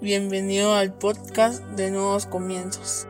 Bienvenido al podcast de Nuevos Comienzos.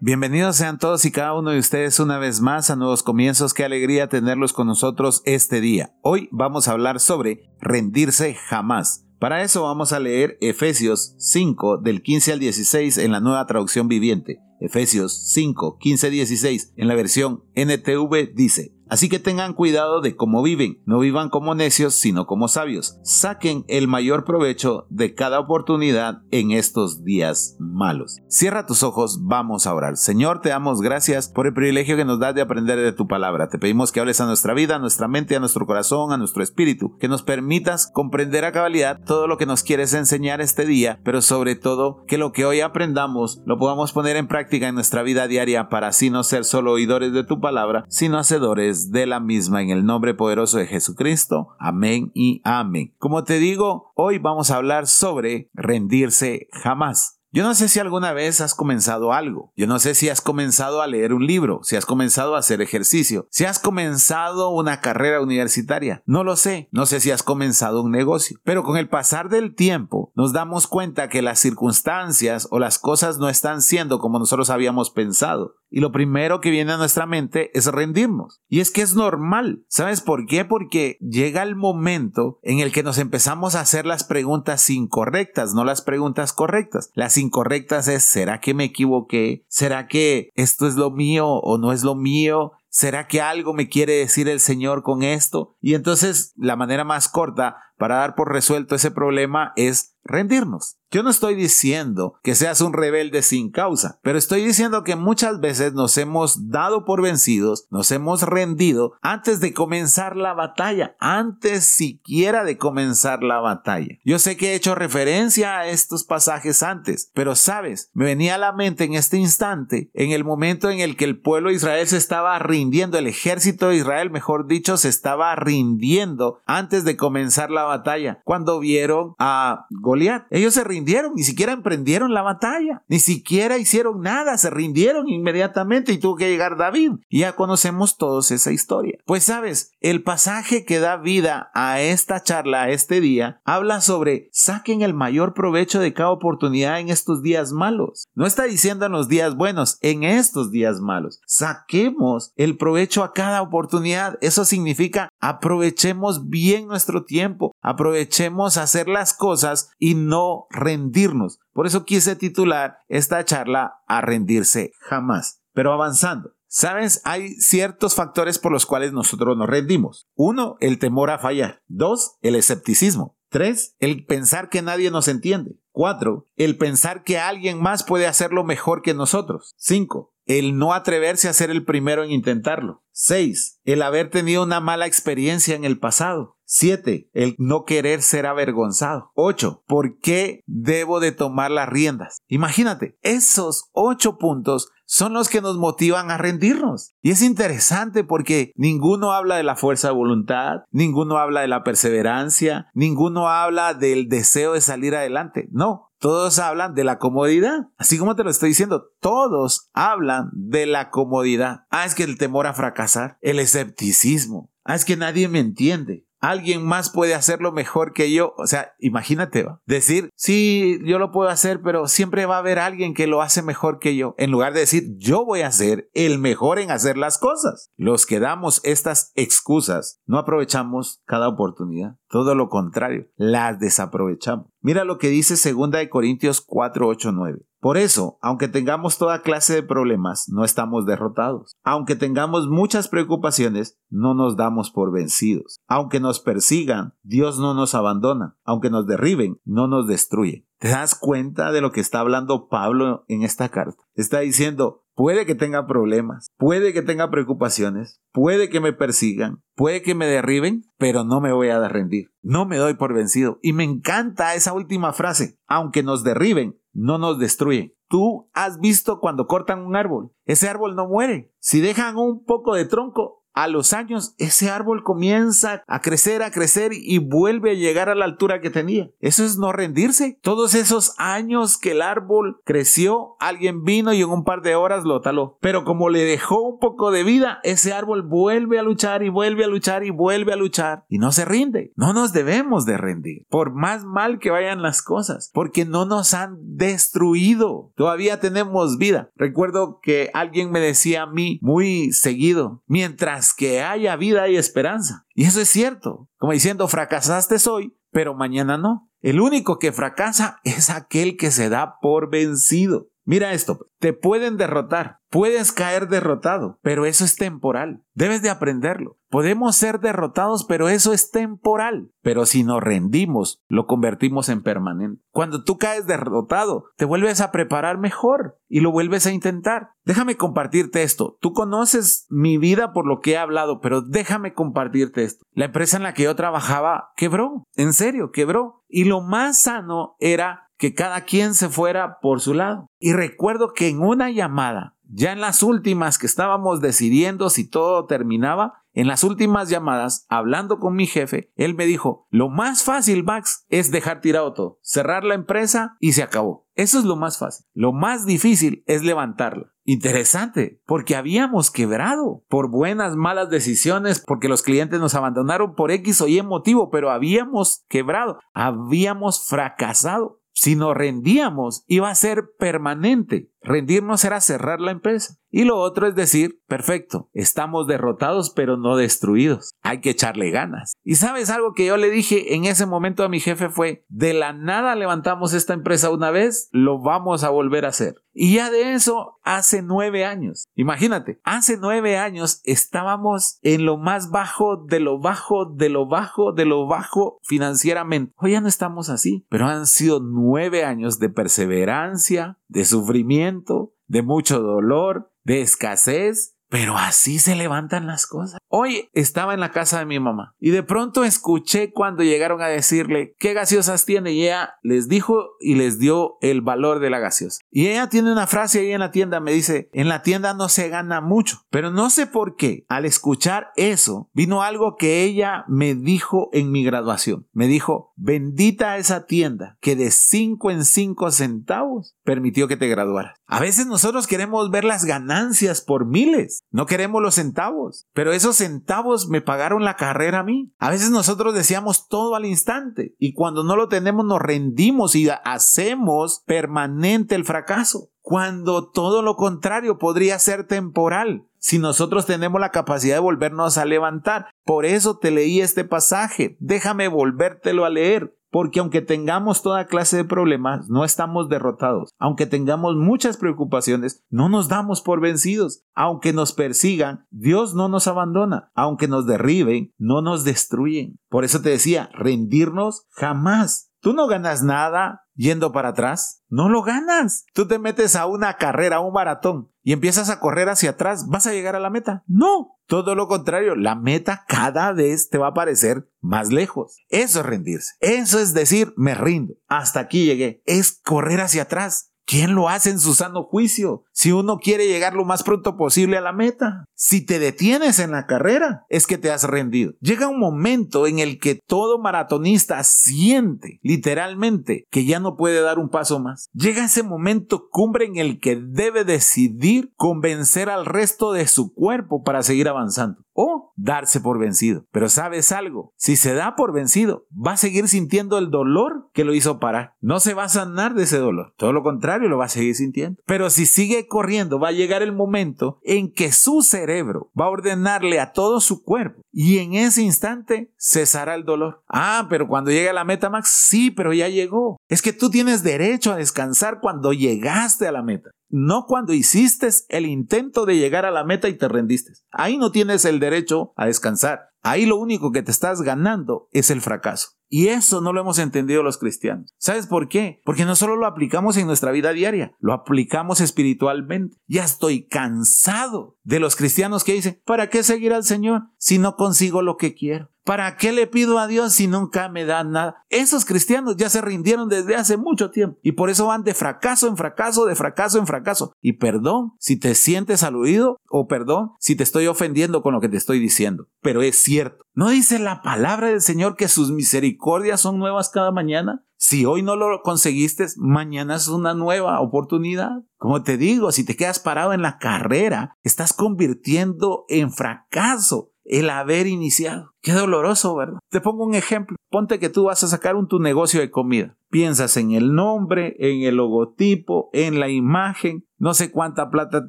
Bienvenidos sean todos y cada uno de ustedes una vez más a Nuevos Comienzos. Qué alegría tenerlos con nosotros este día. Hoy vamos a hablar sobre rendirse jamás. Para eso vamos a leer Efesios 5 del 15 al 16 en la nueva traducción viviente. Efesios 5, 15, 16 en la versión NTV dice, Así que tengan cuidado de cómo viven, no vivan como necios, sino como sabios. Saquen el mayor provecho de cada oportunidad en estos días malos. Cierra tus ojos, vamos a orar. Señor, te damos gracias por el privilegio que nos das de aprender de tu palabra. Te pedimos que hables a nuestra vida, a nuestra mente, a nuestro corazón, a nuestro espíritu, que nos permitas comprender a cabalidad todo lo que nos quieres enseñar este día, pero sobre todo que lo que hoy aprendamos lo podamos poner en práctica en nuestra vida diaria para así no ser solo oidores de tu palabra, sino hacedores de la misma en el nombre poderoso de Jesucristo. Amén y amén. Como te digo, hoy vamos a hablar sobre rendirse jamás. Yo no sé si alguna vez has comenzado algo. Yo no sé si has comenzado a leer un libro, si has comenzado a hacer ejercicio, si has comenzado una carrera universitaria. No lo sé. No sé si has comenzado un negocio. Pero con el pasar del tiempo nos damos cuenta que las circunstancias o las cosas no están siendo como nosotros habíamos pensado. Y lo primero que viene a nuestra mente es rendirnos. Y es que es normal. ¿Sabes por qué? Porque llega el momento en el que nos empezamos a hacer las preguntas incorrectas, no las preguntas correctas. Las incorrectas es, ¿será que me equivoqué? ¿Será que esto es lo mío o no es lo mío? ¿Será que algo me quiere decir el Señor con esto? Y entonces la manera más corta para dar por resuelto ese problema es rendirnos. Yo no estoy diciendo que seas un rebelde sin causa, pero estoy diciendo que muchas veces nos hemos dado por vencidos, nos hemos rendido antes de comenzar la batalla, antes siquiera de comenzar la batalla. Yo sé que he hecho referencia a estos pasajes antes, pero sabes, me venía a la mente en este instante, en el momento en el que el pueblo de Israel se estaba rindiendo, el ejército de Israel, mejor dicho, se estaba rindiendo antes de comenzar la batalla, cuando vieron a Goliat. Ellos se rindieron ni siquiera emprendieron la batalla, ni siquiera hicieron nada, se rindieron inmediatamente y tuvo que llegar David. Ya conocemos todos esa historia. Pues sabes, el pasaje que da vida a esta charla, a este día, habla sobre saquen el mayor provecho de cada oportunidad en estos días malos. No está diciendo en los días buenos, en estos días malos. Saquemos el provecho a cada oportunidad. Eso significa aprovechemos bien nuestro tiempo, aprovechemos hacer las cosas y no rendirnos. Por eso quise titular esta charla a rendirse jamás. Pero avanzando. Sabes, hay ciertos factores por los cuales nosotros nos rendimos. Uno, el temor a fallar. Dos, el escepticismo. Tres, el pensar que nadie nos entiende. Cuatro, el pensar que alguien más puede hacerlo mejor que nosotros. Cinco, el no atreverse a ser el primero en intentarlo. 6. El haber tenido una mala experiencia en el pasado. 7. El no querer ser avergonzado. 8. ¿Por qué debo de tomar las riendas? Imagínate, esos 8 puntos son los que nos motivan a rendirnos. Y es interesante porque ninguno habla de la fuerza de voluntad, ninguno habla de la perseverancia, ninguno habla del deseo de salir adelante. No, todos hablan de la comodidad. Así como te lo estoy diciendo, todos hablan de la comodidad. Ah, es que el temor a fracasar, el escepticismo. Ah, es que nadie me entiende alguien más puede hacerlo mejor que yo. O sea, imagínate, decir, sí, yo lo puedo hacer, pero siempre va a haber alguien que lo hace mejor que yo. En lugar de decir, yo voy a ser el mejor en hacer las cosas. Los que damos estas excusas, no aprovechamos cada oportunidad. Todo lo contrario, las desaprovechamos. Mira lo que dice 2 de Corintios 4, 8, 9. Por eso, aunque tengamos toda clase de problemas, no estamos derrotados. Aunque tengamos muchas preocupaciones, no nos damos por vencidos. Aunque nos persigan, Dios no nos abandona. Aunque nos derriben, no nos destruye. ¿Te das cuenta de lo que está hablando Pablo en esta carta? Está diciendo, puede que tenga problemas, puede que tenga preocupaciones, puede que me persigan, puede que me derriben, pero no me voy a rendir. No me doy por vencido. Y me encanta esa última frase. Aunque nos derriben, no nos destruyen. Tú has visto cuando cortan un árbol. Ese árbol no muere. Si dejan un poco de tronco, a los años ese árbol comienza a crecer, a crecer y vuelve a llegar a la altura que tenía. Eso es no rendirse. Todos esos años que el árbol creció, alguien vino y en un par de horas lo taló. Pero como le dejó un poco de vida, ese árbol vuelve a luchar y vuelve a luchar y vuelve a luchar y no se rinde. No nos debemos de rendir, por más mal que vayan las cosas, porque no nos han destruido. Todavía tenemos vida. Recuerdo que alguien me decía a mí muy seguido, mientras que haya vida hay esperanza. Y eso es cierto, como diciendo, fracasaste hoy, pero mañana no. El único que fracasa es aquel que se da por vencido. Mira esto, te pueden derrotar, puedes caer derrotado, pero eso es temporal. Debes de aprenderlo. Podemos ser derrotados, pero eso es temporal. Pero si nos rendimos, lo convertimos en permanente. Cuando tú caes derrotado, te vuelves a preparar mejor y lo vuelves a intentar. Déjame compartirte esto. Tú conoces mi vida por lo que he hablado, pero déjame compartirte esto. La empresa en la que yo trabajaba quebró. En serio, quebró. Y lo más sano era que cada quien se fuera por su lado. Y recuerdo que en una llamada, ya en las últimas que estábamos decidiendo si todo terminaba, en las últimas llamadas, hablando con mi jefe, él me dijo, lo más fácil, Max, es dejar tirado todo, cerrar la empresa y se acabó. Eso es lo más fácil. Lo más difícil es levantarla. Interesante, porque habíamos quebrado por buenas, malas decisiones, porque los clientes nos abandonaron por X o Y motivo, pero habíamos quebrado, habíamos fracasado. Si nos rendíamos, iba a ser permanente. Rendirnos era cerrar la empresa. Y lo otro es decir, perfecto, estamos derrotados pero no destruidos. Hay que echarle ganas. Y sabes algo que yo le dije en ese momento a mi jefe fue, de la nada levantamos esta empresa una vez, lo vamos a volver a hacer. Y ya de eso hace nueve años. Imagínate, hace nueve años estábamos en lo más bajo de lo bajo, de lo bajo, de lo bajo financieramente. Hoy ya no estamos así, pero han sido nueve años de perseverancia, de sufrimiento, de mucho dolor, de escasez, pero así se levantan las cosas. Hoy estaba en la casa de mi mamá y de pronto escuché cuando llegaron a decirle qué gaseosas tiene y ella les dijo y les dio el valor de la gaseosa. Y ella tiene una frase ahí en la tienda, me dice, en la tienda no se gana mucho, pero no sé por qué. Al escuchar eso, vino algo que ella me dijo en mi graduación. Me dijo, bendita esa tienda que de 5 en 5 centavos permitió que te graduaras. A veces nosotros queremos ver las ganancias por miles no queremos los centavos, pero esos centavos me pagaron la carrera a mí. A veces nosotros deseamos todo al instante y cuando no lo tenemos nos rendimos y hacemos permanente el fracaso. Cuando todo lo contrario podría ser temporal si nosotros tenemos la capacidad de volvernos a levantar. Por eso te leí este pasaje. Déjame volvértelo a leer porque aunque tengamos toda clase de problemas, no estamos derrotados. Aunque tengamos muchas preocupaciones, no nos damos por vencidos. Aunque nos persigan, Dios no nos abandona. Aunque nos derriben, no nos destruyen. Por eso te decía, rendirnos jamás. Tú no ganas nada yendo para atrás. No lo ganas. Tú te metes a una carrera, a un maratón, y empiezas a correr hacia atrás. ¿Vas a llegar a la meta? No. Todo lo contrario, la meta cada vez te va a parecer más lejos. Eso es rendirse. Eso es decir, me rindo. Hasta aquí llegué. Es correr hacia atrás. ¿Quién lo hace en su sano juicio? Si uno quiere llegar lo más pronto posible a la meta. Si te detienes en la carrera, es que te has rendido. Llega un momento en el que todo maratonista siente, literalmente, que ya no puede dar un paso más. Llega ese momento cumbre en el que debe decidir convencer al resto de su cuerpo para seguir avanzando o darse por vencido. Pero sabes algo, si se da por vencido, va a seguir sintiendo el dolor que lo hizo parar. No se va a sanar de ese dolor, todo lo contrario, lo va a seguir sintiendo. Pero si sigue corriendo, va a llegar el momento en que su cerebro va a ordenarle a todo su cuerpo y en ese instante cesará el dolor. Ah, pero cuando llegue a la meta, Max, sí, pero ya llegó. Es que tú tienes derecho a descansar cuando llegaste a la meta no cuando hiciste el intento de llegar a la meta y te rendiste. Ahí no tienes el derecho a descansar. ahí lo único que te estás ganando es el fracaso. Y eso no lo hemos entendido los cristianos. ¿Sabes por qué? Porque no solo lo aplicamos en nuestra vida diaria, lo aplicamos espiritualmente. Ya estoy cansado de los cristianos que dicen, ¿para qué seguir al Señor si no consigo lo que quiero? ¿Para qué le pido a Dios si nunca me da nada? Esos cristianos ya se rindieron desde hace mucho tiempo y por eso van de fracaso en fracaso, de fracaso en fracaso. Y perdón si te sientes aludido o perdón si te estoy ofendiendo con lo que te estoy diciendo, pero es cierto. ¿No dice la palabra del Señor que sus misericordias son nuevas cada mañana? Si hoy no lo conseguiste, mañana es una nueva oportunidad. Como te digo, si te quedas parado en la carrera, estás convirtiendo en fracaso el haber iniciado. Qué doloroso, ¿verdad? Te pongo un ejemplo. Ponte que tú vas a sacar un tu negocio de comida. Piensas en el nombre, en el logotipo, en la imagen, no sé cuánta plata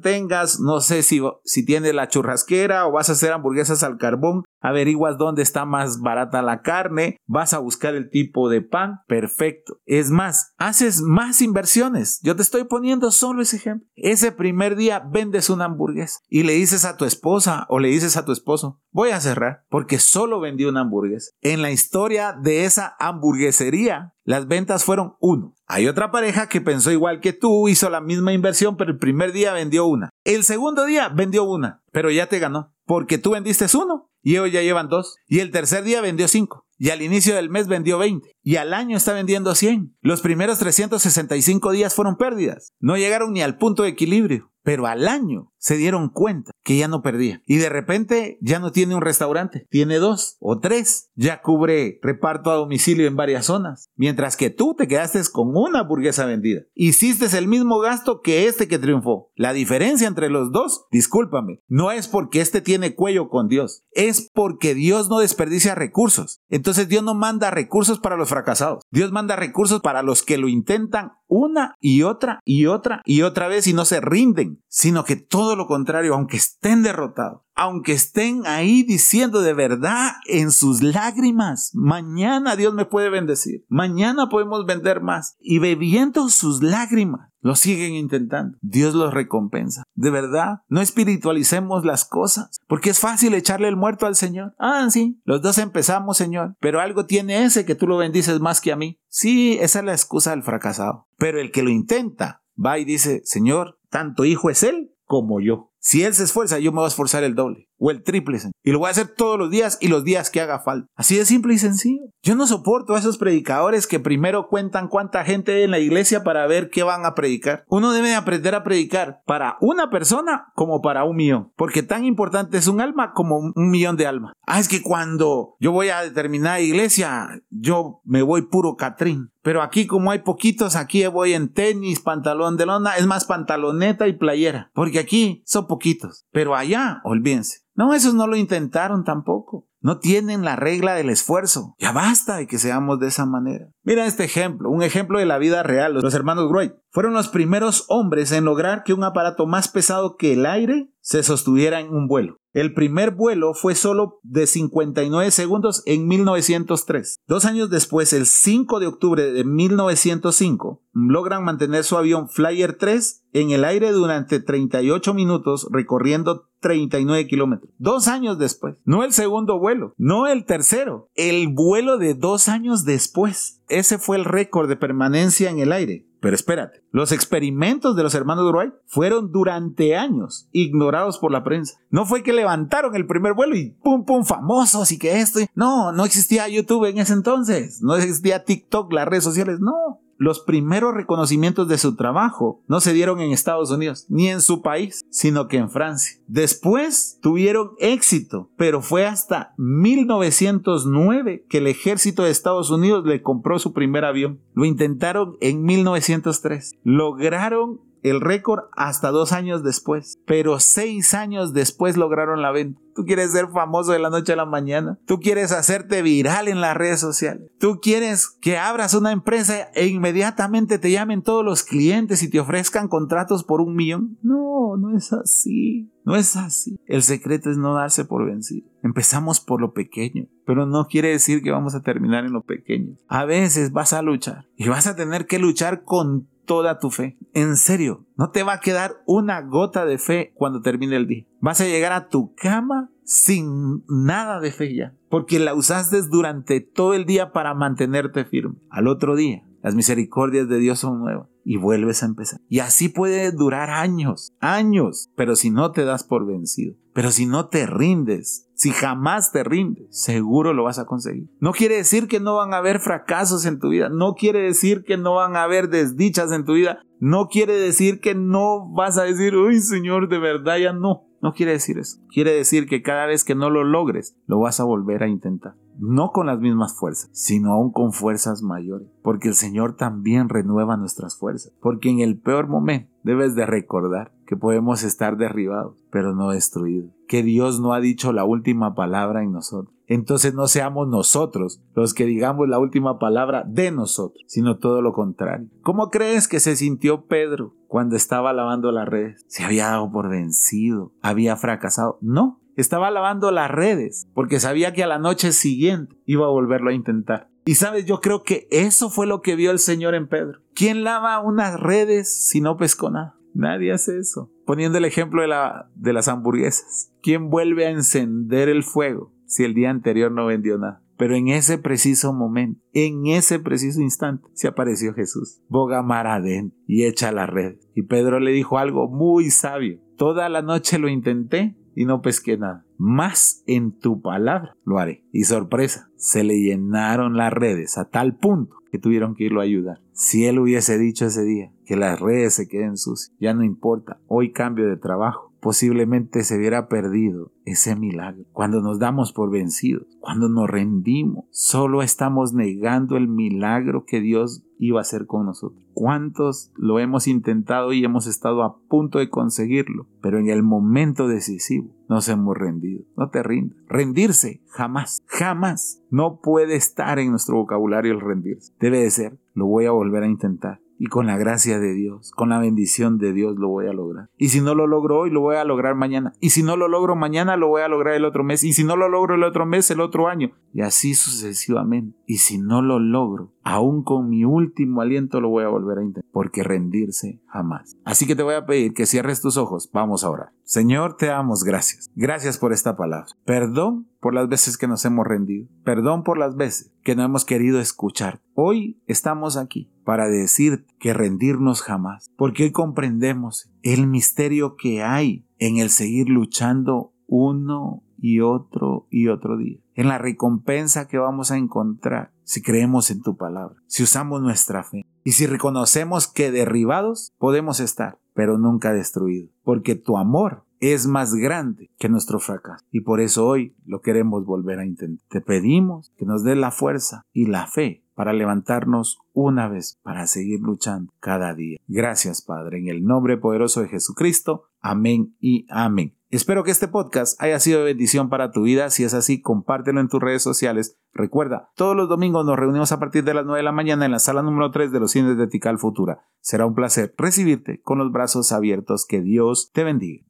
tengas, no sé si, si tienes la churrasquera o vas a hacer hamburguesas al carbón, averiguas dónde está más barata la carne, vas a buscar el tipo de pan, perfecto. Es más, haces más inversiones. Yo te estoy poniendo solo ese ejemplo. Ese primer día vendes una hamburguesa y le dices a tu esposa o le dices a tu esposo, voy a cerrar porque solo vendí una hamburguesa. En la historia de esa hamburguesería, las ventas fueron uno. Hay otra pareja que pensó igual que tú, hizo la misma inversión, pero el primer día vendió una. El segundo día vendió una, pero ya te ganó, porque tú vendiste uno y ellos ya llevan dos. Y el tercer día vendió cinco. Y al inicio del mes vendió 20. Y al año está vendiendo 100. Los primeros 365 días fueron pérdidas. No llegaron ni al punto de equilibrio. Pero al año se dieron cuenta que ya no perdía. Y de repente ya no tiene un restaurante, tiene dos o tres. Ya cubre reparto a domicilio en varias zonas. Mientras que tú te quedaste con una hamburguesa vendida. Hiciste el mismo gasto que este que triunfó. La diferencia entre los dos, discúlpame, no es porque este tiene cuello con Dios. Es porque Dios no desperdicia recursos. Entonces Dios no manda recursos para los fracasados. Dios manda recursos para los que lo intentan una y otra y otra y otra vez y no se rinden, sino que todo lo contrario, aunque estén derrotados, aunque estén ahí diciendo de verdad en sus lágrimas, mañana Dios me puede bendecir, mañana podemos vender más y bebiendo sus lágrimas. Lo siguen intentando. Dios los recompensa. De verdad, no espiritualicemos las cosas, porque es fácil echarle el muerto al Señor. Ah, sí, los dos empezamos, Señor, pero algo tiene ese que tú lo bendices más que a mí. Sí, esa es la excusa del fracasado. Pero el que lo intenta, va y dice, Señor, tanto hijo es él como yo. Si él se esfuerza, yo me voy a esforzar el doble o el triple. Y lo voy a hacer todos los días y los días que haga falta. Así de simple y sencillo. Yo no soporto a esos predicadores que primero cuentan cuánta gente hay en la iglesia para ver qué van a predicar. Uno debe aprender a predicar para una persona como para un millón. Porque tan importante es un alma como un millón de almas. Ah, es que cuando yo voy a determinada iglesia, yo me voy puro Catrín. Pero aquí como hay poquitos, aquí voy en tenis, pantalón de lona, es más pantaloneta y playera. Porque aquí son poquitos. Pero allá, olvídense. No, esos no lo intentaron tampoco. No tienen la regla del esfuerzo. Ya basta de que seamos de esa manera. Mira este ejemplo, un ejemplo de la vida real. Los hermanos Wright fueron los primeros hombres en lograr que un aparato más pesado que el aire se sostuviera en un vuelo. El primer vuelo fue solo de 59 segundos en 1903. Dos años después, el 5 de octubre de 1905, logran mantener su avión Flyer 3 en el aire durante 38 minutos recorriendo 39 kilómetros. Dos años después. No el segundo vuelo, no el tercero, el vuelo de dos años después. Ese fue el récord de permanencia en el aire. Pero espérate, los experimentos de los hermanos Wright fueron durante años ignorados por la prensa. No fue que levantaron el primer vuelo y pum pum famosos y que esto. No, no existía YouTube en ese entonces. No existía TikTok, las redes sociales. No los primeros reconocimientos de su trabajo no se dieron en Estados Unidos ni en su país, sino que en Francia. Después tuvieron éxito, pero fue hasta 1909 que el ejército de Estados Unidos le compró su primer avión. Lo intentaron en 1903. Lograron el récord hasta dos años después, pero seis años después lograron la venta. Tú quieres ser famoso de la noche a la mañana. Tú quieres hacerte viral en las redes sociales. Tú quieres que abras una empresa e inmediatamente te llamen todos los clientes y te ofrezcan contratos por un millón. No, no es así. No es así. El secreto es no darse por vencido. Empezamos por lo pequeño, pero no quiere decir que vamos a terminar en lo pequeño. A veces vas a luchar y vas a tener que luchar con toda tu fe. En serio, no te va a quedar una gota de fe cuando termine el día. Vas a llegar a tu cama sin nada de fe ya, porque la usaste durante todo el día para mantenerte firme. Al otro día, las misericordias de Dios son nuevas y vuelves a empezar. Y así puede durar años, años, pero si no te das por vencido, pero si no te rindes, si jamás te rindes, seguro lo vas a conseguir. No quiere decir que no van a haber fracasos en tu vida, no quiere decir que no van a haber desdichas en tu vida, no quiere decir que no vas a decir, uy Señor, de verdad ya no. No quiere decir eso. Quiere decir que cada vez que no lo logres, lo vas a volver a intentar. No con las mismas fuerzas, sino aún con fuerzas mayores. Porque el Señor también renueva nuestras fuerzas. Porque en el peor momento debes de recordar que podemos estar derribados, pero no destruidos. Que Dios no ha dicho la última palabra en nosotros. Entonces no seamos nosotros los que digamos la última palabra de nosotros, sino todo lo contrario. ¿Cómo crees que se sintió Pedro cuando estaba lavando las redes? ¿Se había dado por vencido? ¿Había fracasado? No, estaba lavando las redes porque sabía que a la noche siguiente iba a volverlo a intentar. Y sabes, yo creo que eso fue lo que vio el Señor en Pedro. ¿Quién lava unas redes si no pescó nada? Nadie hace eso. Poniendo el ejemplo de, la, de las hamburguesas. ¿Quién vuelve a encender el fuego si el día anterior no vendió nada? Pero en ese preciso momento, en ese preciso instante, se apareció Jesús. Boga mar adentro y echa la red. Y Pedro le dijo algo muy sabio. Toda la noche lo intenté y no pesqué nada. Más en tu palabra lo haré. Y sorpresa, se le llenaron las redes a tal punto que tuvieron que irlo a ayudar. Si él hubiese dicho ese día que las redes se queden sucias, ya no importa, hoy cambio de trabajo, posiblemente se hubiera perdido ese milagro. Cuando nos damos por vencidos, cuando nos rendimos, solo estamos negando el milagro que Dios iba a hacer con nosotros. ¿Cuántos lo hemos intentado y hemos estado a punto de conseguirlo? Pero en el momento decisivo nos hemos rendido. No te rindas. Rendirse jamás, jamás. No puede estar en nuestro vocabulario el rendirse. Debe de ser, lo voy a volver a intentar y con la gracia de Dios, con la bendición de Dios lo voy a lograr. Y si no lo logro hoy, lo voy a lograr mañana. Y si no lo logro mañana, lo voy a lograr el otro mes. Y si no lo logro el otro mes, el otro año. Y así sucesivamente. Y si no lo logro, aún con mi último aliento lo voy a volver a intentar. Porque rendirse jamás. Así que te voy a pedir que cierres tus ojos. Vamos a orar. Señor, te damos gracias. Gracias por esta palabra. Perdón por las veces que nos hemos rendido. Perdón por las veces que no hemos querido escuchar. Hoy estamos aquí para decir que rendirnos jamás. Porque hoy comprendemos el misterio que hay en el seguir luchando uno y otro y otro día. En la recompensa que vamos a encontrar si creemos en tu palabra, si usamos nuestra fe y si reconocemos que derribados podemos estar, pero nunca destruidos, porque tu amor es más grande que nuestro fracaso. Y por eso hoy lo queremos volver a intentar. Te pedimos que nos dé la fuerza y la fe para levantarnos una vez, para seguir luchando cada día. Gracias, Padre, en el nombre poderoso de Jesucristo. Amén y amén. Espero que este podcast haya sido de bendición para tu vida. Si es así, compártelo en tus redes sociales. Recuerda, todos los domingos nos reunimos a partir de las 9 de la mañana en la sala número 3 de los cines de Tical Futura. Será un placer recibirte con los brazos abiertos. Que Dios te bendiga.